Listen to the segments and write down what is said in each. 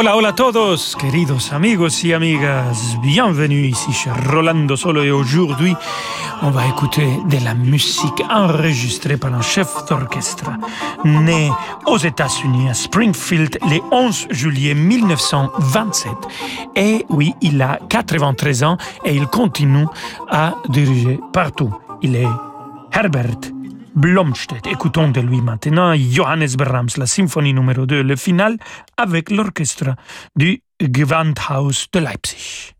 Hola, hola a todos, queridos amigos y amigas. Bienvenue ici chez Rolando Solo et aujourd'hui, on va écouter de la musique enregistrée par un chef d'orchestre né aux États-Unis à Springfield le 11 juillet 1927. Et oui, il a 93 ans et il continue à diriger partout. Il est Herbert Blomstedt. Écoutons de lui maintenant Johannes Brahms, la symphonie numéro 2, le final avec l'orchestre du Gewandhaus de Leipzig.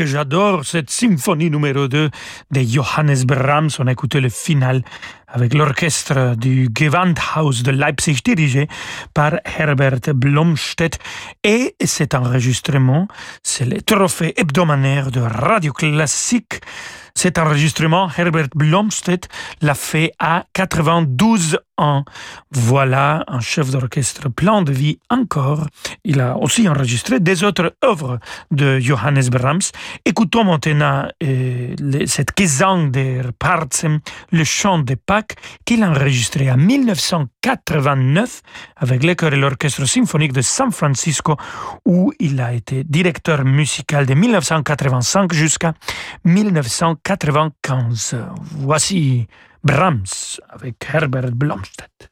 Que j'adore cette symphonie numéro 2 de Johannes Brahms. On a écouté le final avec l'orchestre du Gewandhaus de Leipzig dirigé par Herbert Blomstedt. Et cet enregistrement, c'est le trophée hebdomadaire de Radio Classique. Cet enregistrement, Herbert Blomstedt l'a fait à 92 ans. Voilà un chef d'orchestre plein de vie encore. Il a aussi enregistré des autres œuvres de Johannes Brahms. Écoutons maintenant euh, cette Gesang der Parzen, le chant de Pâques, qu'il a enregistré en 1989 avec le et l'orchestre symphonique de San Francisco, où il a été directeur musical de 1985 jusqu'à 1995. Voici Brahms avec Herbert Blomstedt.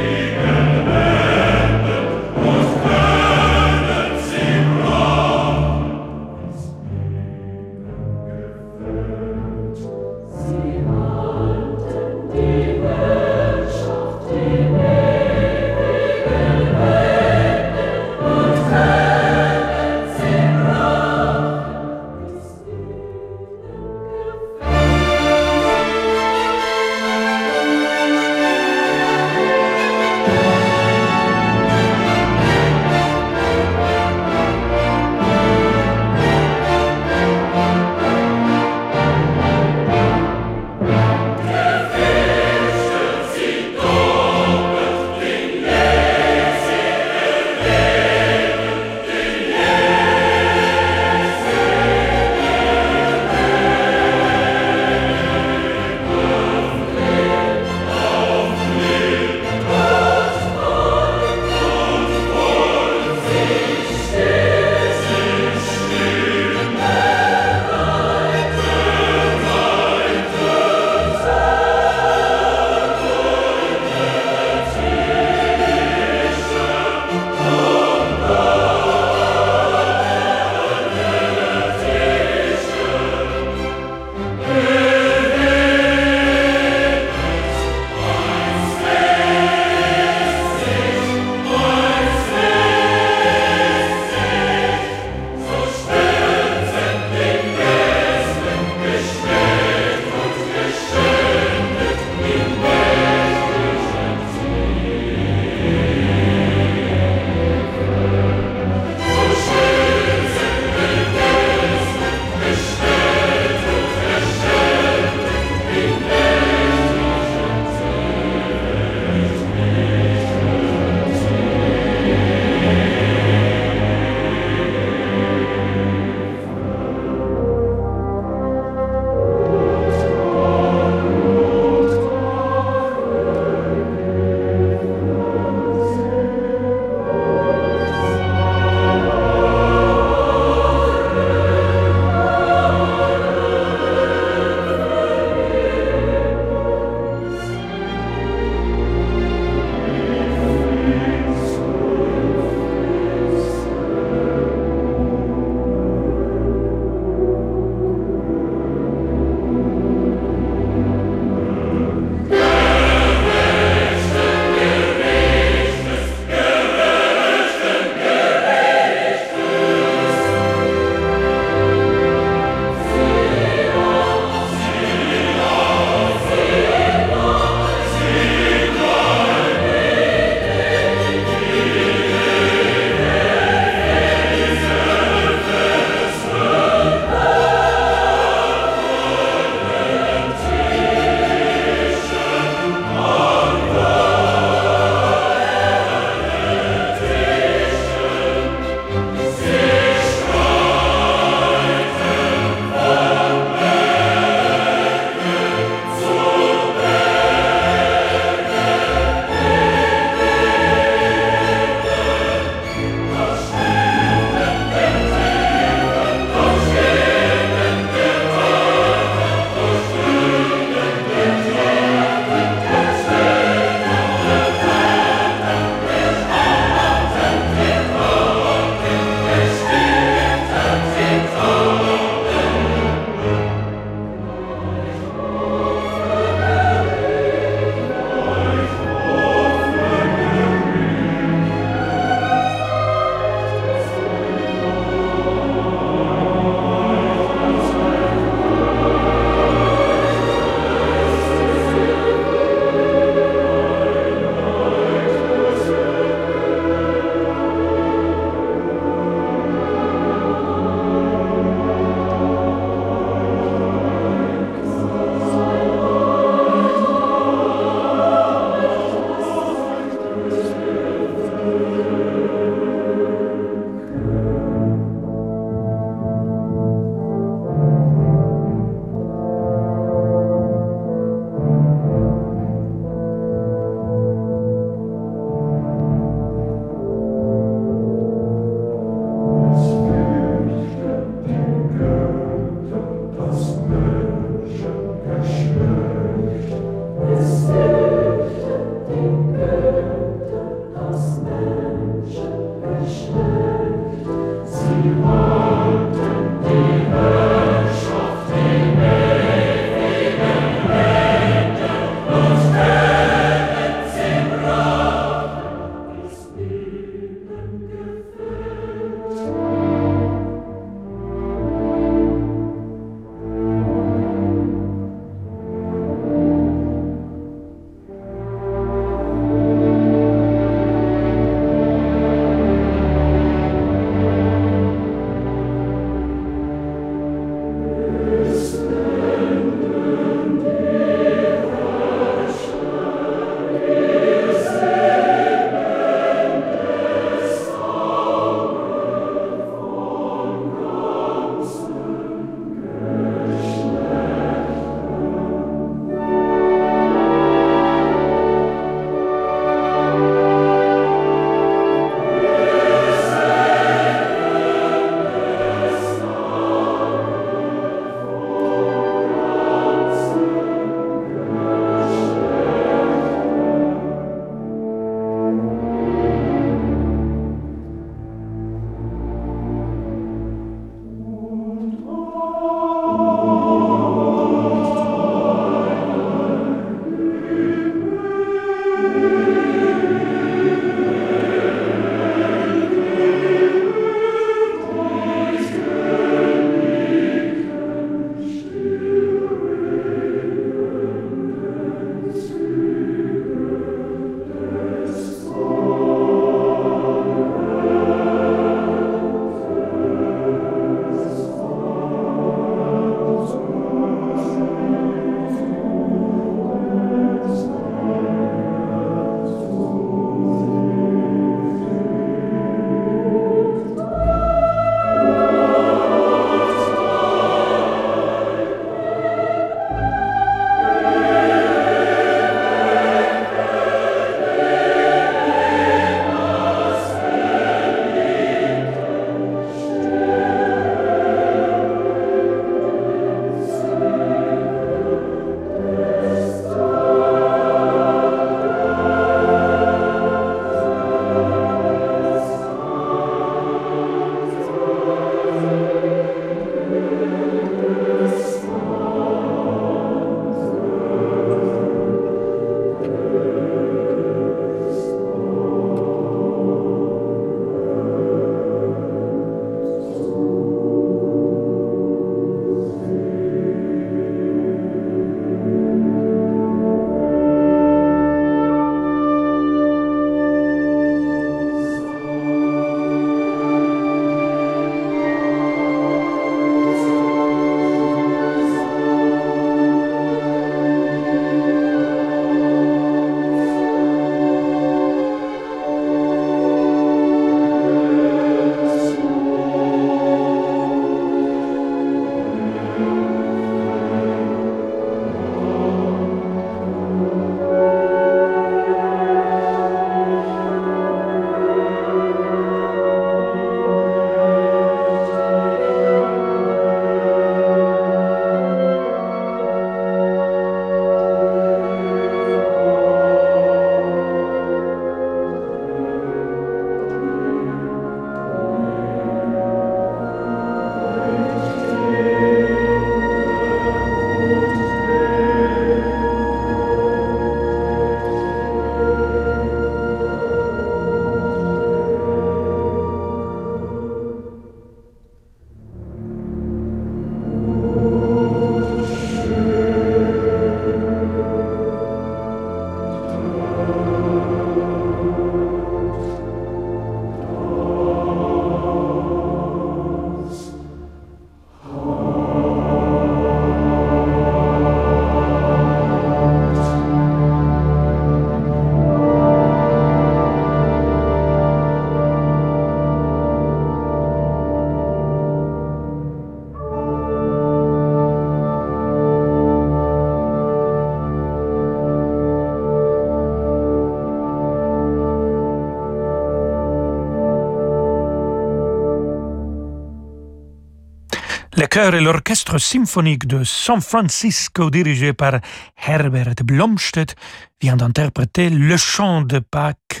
Chœur et l'orchestre symphonique de San Francisco dirigé par Herbert Blomstedt vient d'interpréter le chant de Pâques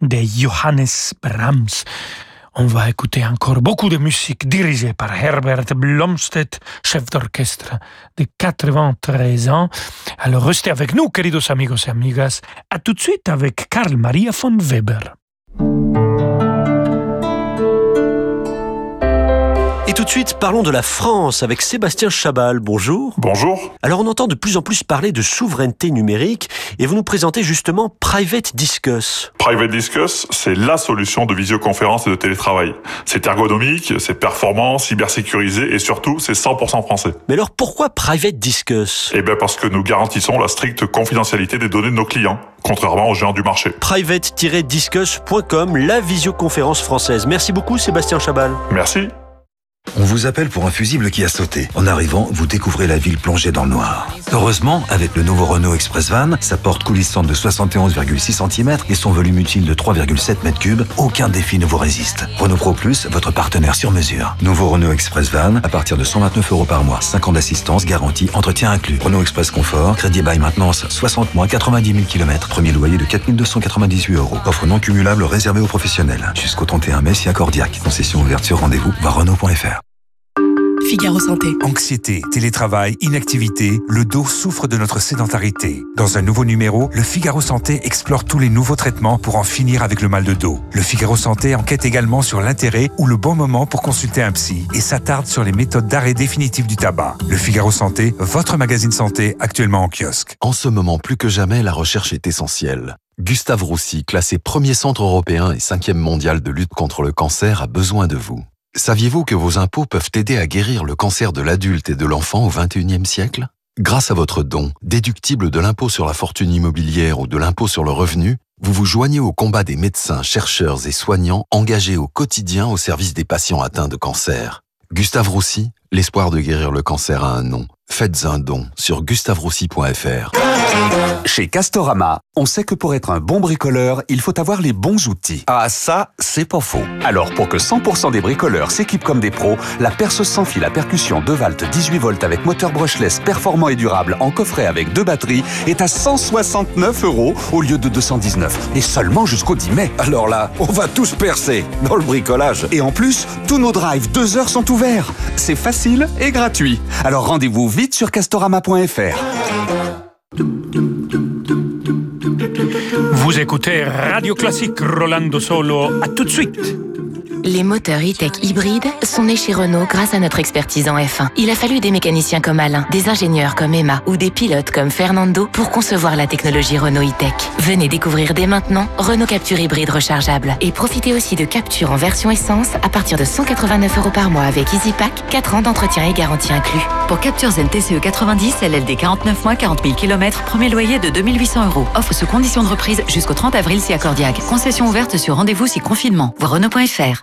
de Johannes Brahms. On va écouter encore beaucoup de musique dirigée par Herbert Blomstedt, chef d'orchestre de 93 ans. Alors restez avec nous, queridos amigos et amigas. À tout de suite avec Karl Maria von Weber. Tout de suite, parlons de la France avec Sébastien Chabal. Bonjour. Bonjour. Alors, on entend de plus en plus parler de souveraineté numérique et vous nous présentez justement Private Discuss. Private Discuss, c'est la solution de visioconférence et de télétravail. C'est ergonomique, c'est performant, cybersécurisé et surtout, c'est 100% français. Mais alors, pourquoi Private Discuss? Eh bien, parce que nous garantissons la stricte confidentialité des données de nos clients, contrairement aux géants du marché. Private-discuss.com, la visioconférence française. Merci beaucoup, Sébastien Chabal. Merci. On vous appelle pour un fusible qui a sauté. En arrivant, vous découvrez la ville plongée dans le noir. Heureusement, avec le nouveau Renault Express Van, sa porte coulissante de 71,6 cm et son volume utile de 3,7 m3, aucun défi ne vous résiste. Renault Pro Plus, votre partenaire sur mesure. Nouveau Renault Express Van, à partir de 129 euros par mois. 5 ans d'assistance, garantie, entretien inclus. Renault Express Confort, crédit bail maintenance, 60 mois, 90 000 km. Premier loyer de 4298 euros. Offre non cumulable réservée aux professionnels. Jusqu'au 31 mai, si accordiaque. Concession ouverte rendez-vous, voir Renault.fr. Figaro Santé. Anxiété, télétravail, inactivité, le dos souffre de notre sédentarité. Dans un nouveau numéro, le Figaro Santé explore tous les nouveaux traitements pour en finir avec le mal de dos. Le Figaro Santé enquête également sur l'intérêt ou le bon moment pour consulter un psy et s'attarde sur les méthodes d'arrêt définitif du tabac. Le Figaro Santé, votre magazine santé actuellement en kiosque. En ce moment, plus que jamais, la recherche est essentielle. Gustave Roussy, classé premier centre européen et cinquième mondial de lutte contre le cancer, a besoin de vous. Saviez-vous que vos impôts peuvent aider à guérir le cancer de l'adulte et de l'enfant au XXIe siècle? Grâce à votre don, déductible de l'impôt sur la fortune immobilière ou de l'impôt sur le revenu, vous vous joignez au combat des médecins, chercheurs et soignants engagés au quotidien au service des patients atteints de cancer. Gustave Roussy, l'espoir de guérir le cancer a un nom. Faites un don sur gustaveroussy.fr. Chez Castorama, on sait que pour être un bon bricoleur, il faut avoir les bons outils. Ah ça, c'est pas faux. Alors pour que 100% des bricoleurs s'équipent comme des pros, la perce sans fil à percussion 2 Valt 18 volts avec moteur brushless performant et durable en coffret avec deux batteries est à 169 euros au lieu de 219. Et seulement jusqu'au 10 mai. Alors là, on va tous percer dans le bricolage. Et en plus, tous nos drives 2 heures sont ouverts. C'est facile et gratuit. Alors rendez-vous vite sur castorama.fr. Vous écoutez Radio Classique Rolando Solo. À tout de suite. Les moteurs e-tech hybrides sont nés chez Renault grâce à notre expertise en F1. Il a fallu des mécaniciens comme Alain, des ingénieurs comme Emma ou des pilotes comme Fernando pour concevoir la technologie Renault e-tech. Venez découvrir dès maintenant Renault Capture hybride rechargeable et profitez aussi de Capture en version essence à partir de 189 euros par mois avec EasyPack, 4 ans d'entretien et garantie inclus. Pour Capture Zen TCE 90, LLD 49 mois, 40 000 km, premier loyer de 2800 euros. Offre sous conditions de reprise jusqu'au 30 avril si accordiaque. Concession ouverte sur rendez-vous si confinement. Voir Renault.fr.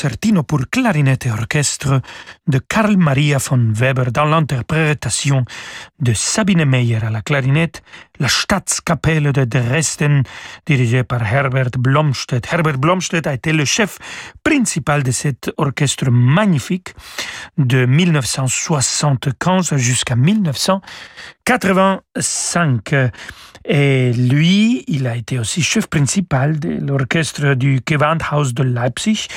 Concertino pour clarinette et orchestre de Karl Maria von Weber dans l'interprétation de Sabine Meyer à la clarinette, la Staatskapelle de Dresden dirigée par Herbert Blomstedt. Herbert Blomstedt a été le chef principal de cet orchestre magnifique de 1975 jusqu'à 1985. Et lui, il a été aussi chef principal de l'orchestre du Gewandhaus de Leipzig.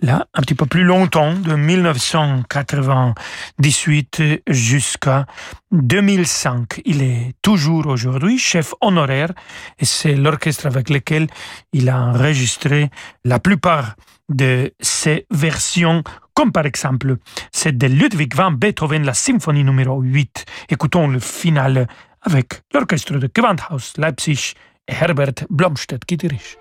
Là, un petit peu plus longtemps, de 1998 jusqu'à 2005. Il est toujours aujourd'hui chef honoraire et c'est l'orchestre avec lequel il a enregistré la plupart de ses versions, comme par exemple celle de Ludwig van Beethoven, la symphonie numéro 8. Écoutons le final avec l'orchestre de Gewandhaus Leipzig Herbert Blomstedt qui dirige.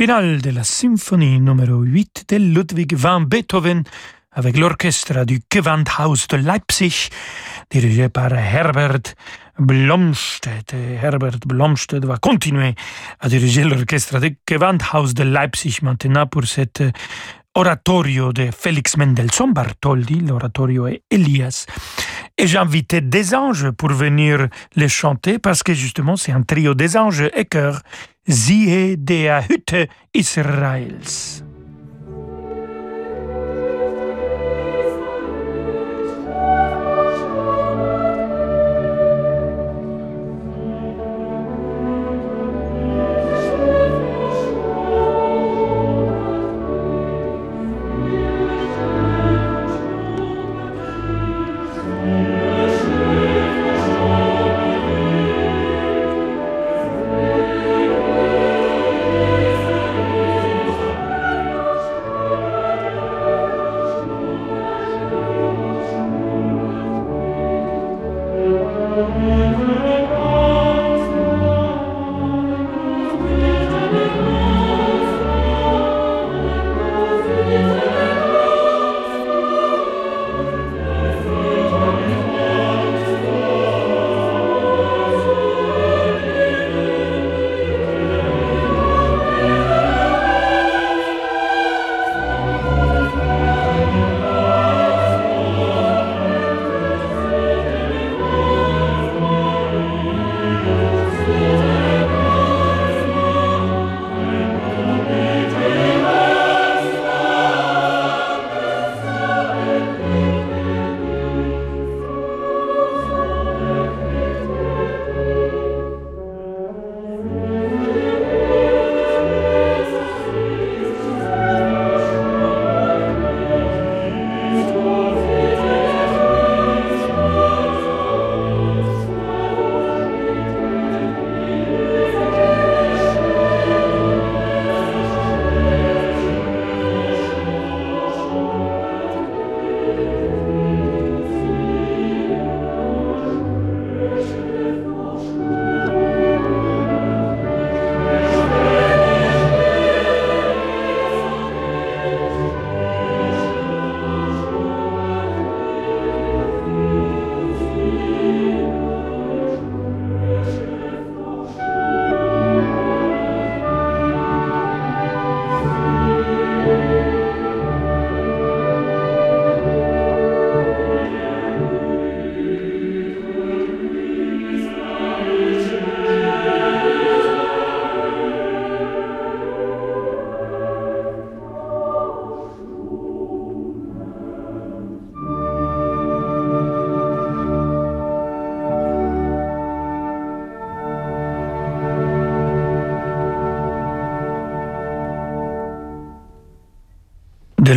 Finale de la symphonie numéro 8 de Ludwig van Beethoven avec l'orchestre du Gewandhaus de Leipzig, dirigé par Herbert Blomstedt. Herbert Blomstedt va continuer à diriger l'orchestre du Gewandhaus de Leipzig maintenant pour cet oratorio de Félix Mendelssohn Bartholdy, l'oratorio est Elias. Et j'ai invité des anges pour venir les chanter parce que justement c'est un trio des anges et chœurs Israels.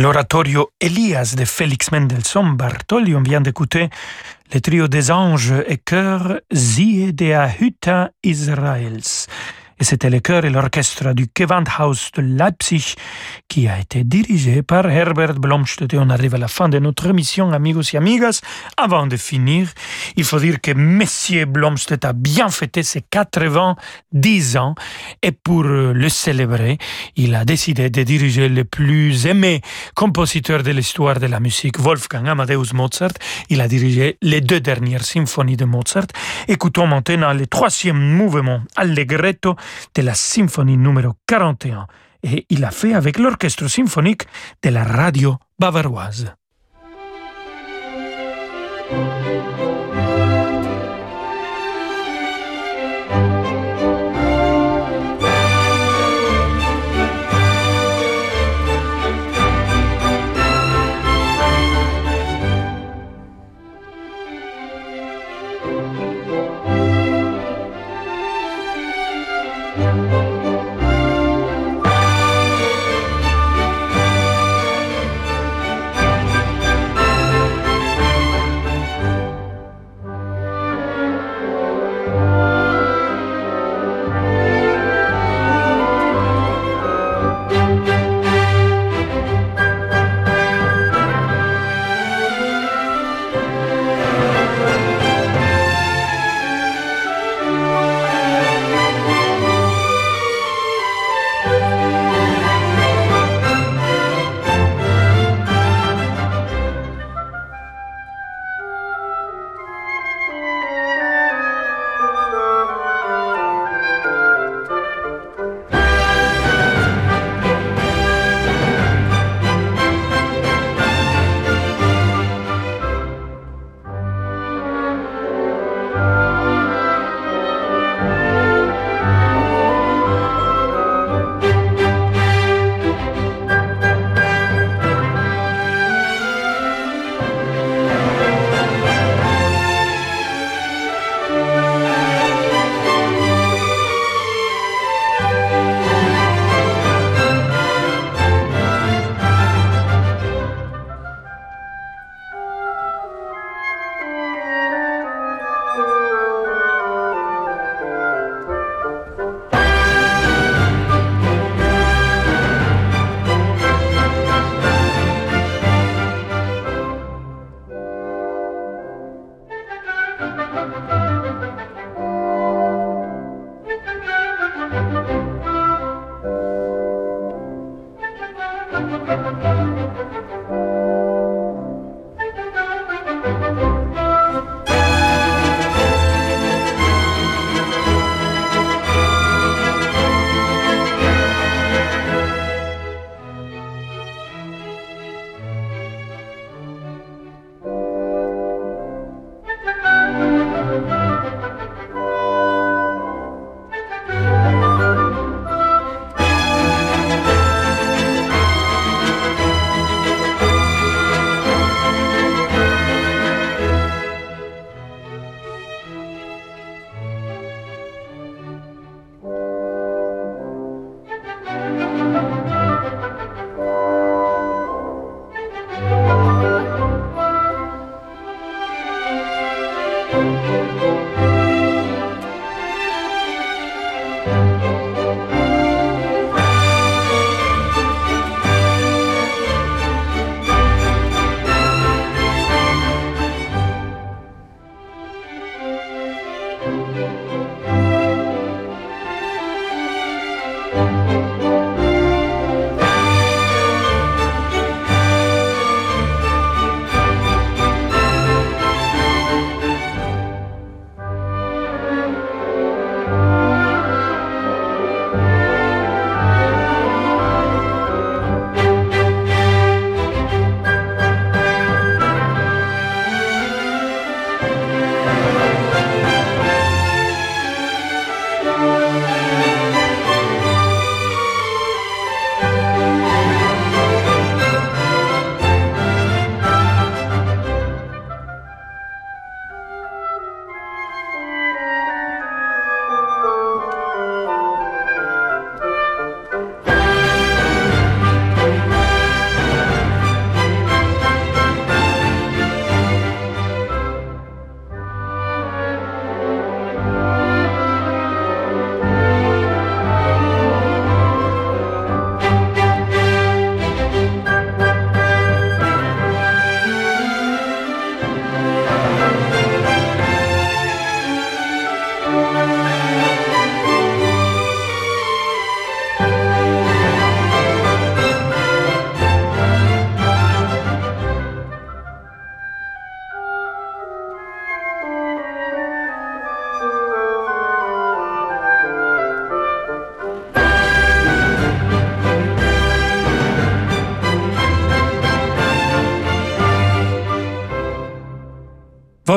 L'oratorio Elias de Félix Mendelssohn Bartholdy, on vient d'écouter le trio des anges et chœurs Zie dea Hütta Israels et c'était le chœur et l'orchestre du Gewandhaus de Leipzig qui a été dirigé par Herbert Blomstedt. Et on arrive à la fin de notre émission, amigos et amigas. Avant de finir, il faut dire que Monsieur Blomstedt a bien fêté ses 90 ans et pour le célébrer, il a décidé de diriger le plus aimé compositeur de l'histoire de la musique, Wolfgang Amadeus Mozart. Il a dirigé les deux dernières symphonies de Mozart. Écoutons maintenant le troisième mouvement, Allegretto, de la symphonie numéro 41 et il a fait avec l'orchestre symphonique de la radio bavaroise.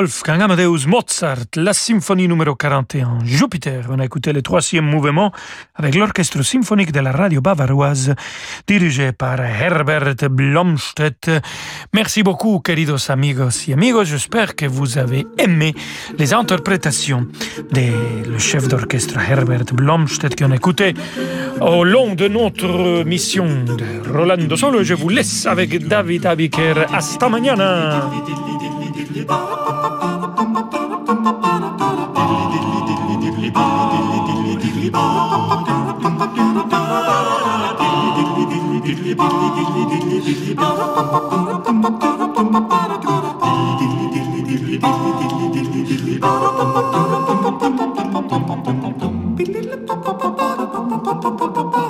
Wolfgang Amadeus Mozart, la symphonie numéro 41, Jupiter. On a écouté le troisième mouvement avec l'orchestre symphonique de la radio bavaroise dirigé par Herbert Blomstedt. Merci beaucoup, queridos amigos y amigos. J'espère que vous avez aimé les interprétations de le chef d'orchestre Herbert Blomstedt qu'on a écouté au long de notre mission de Rolando Solo. Je vous laisse avec David Abiker. Hasta mañana. Ba ba ba ba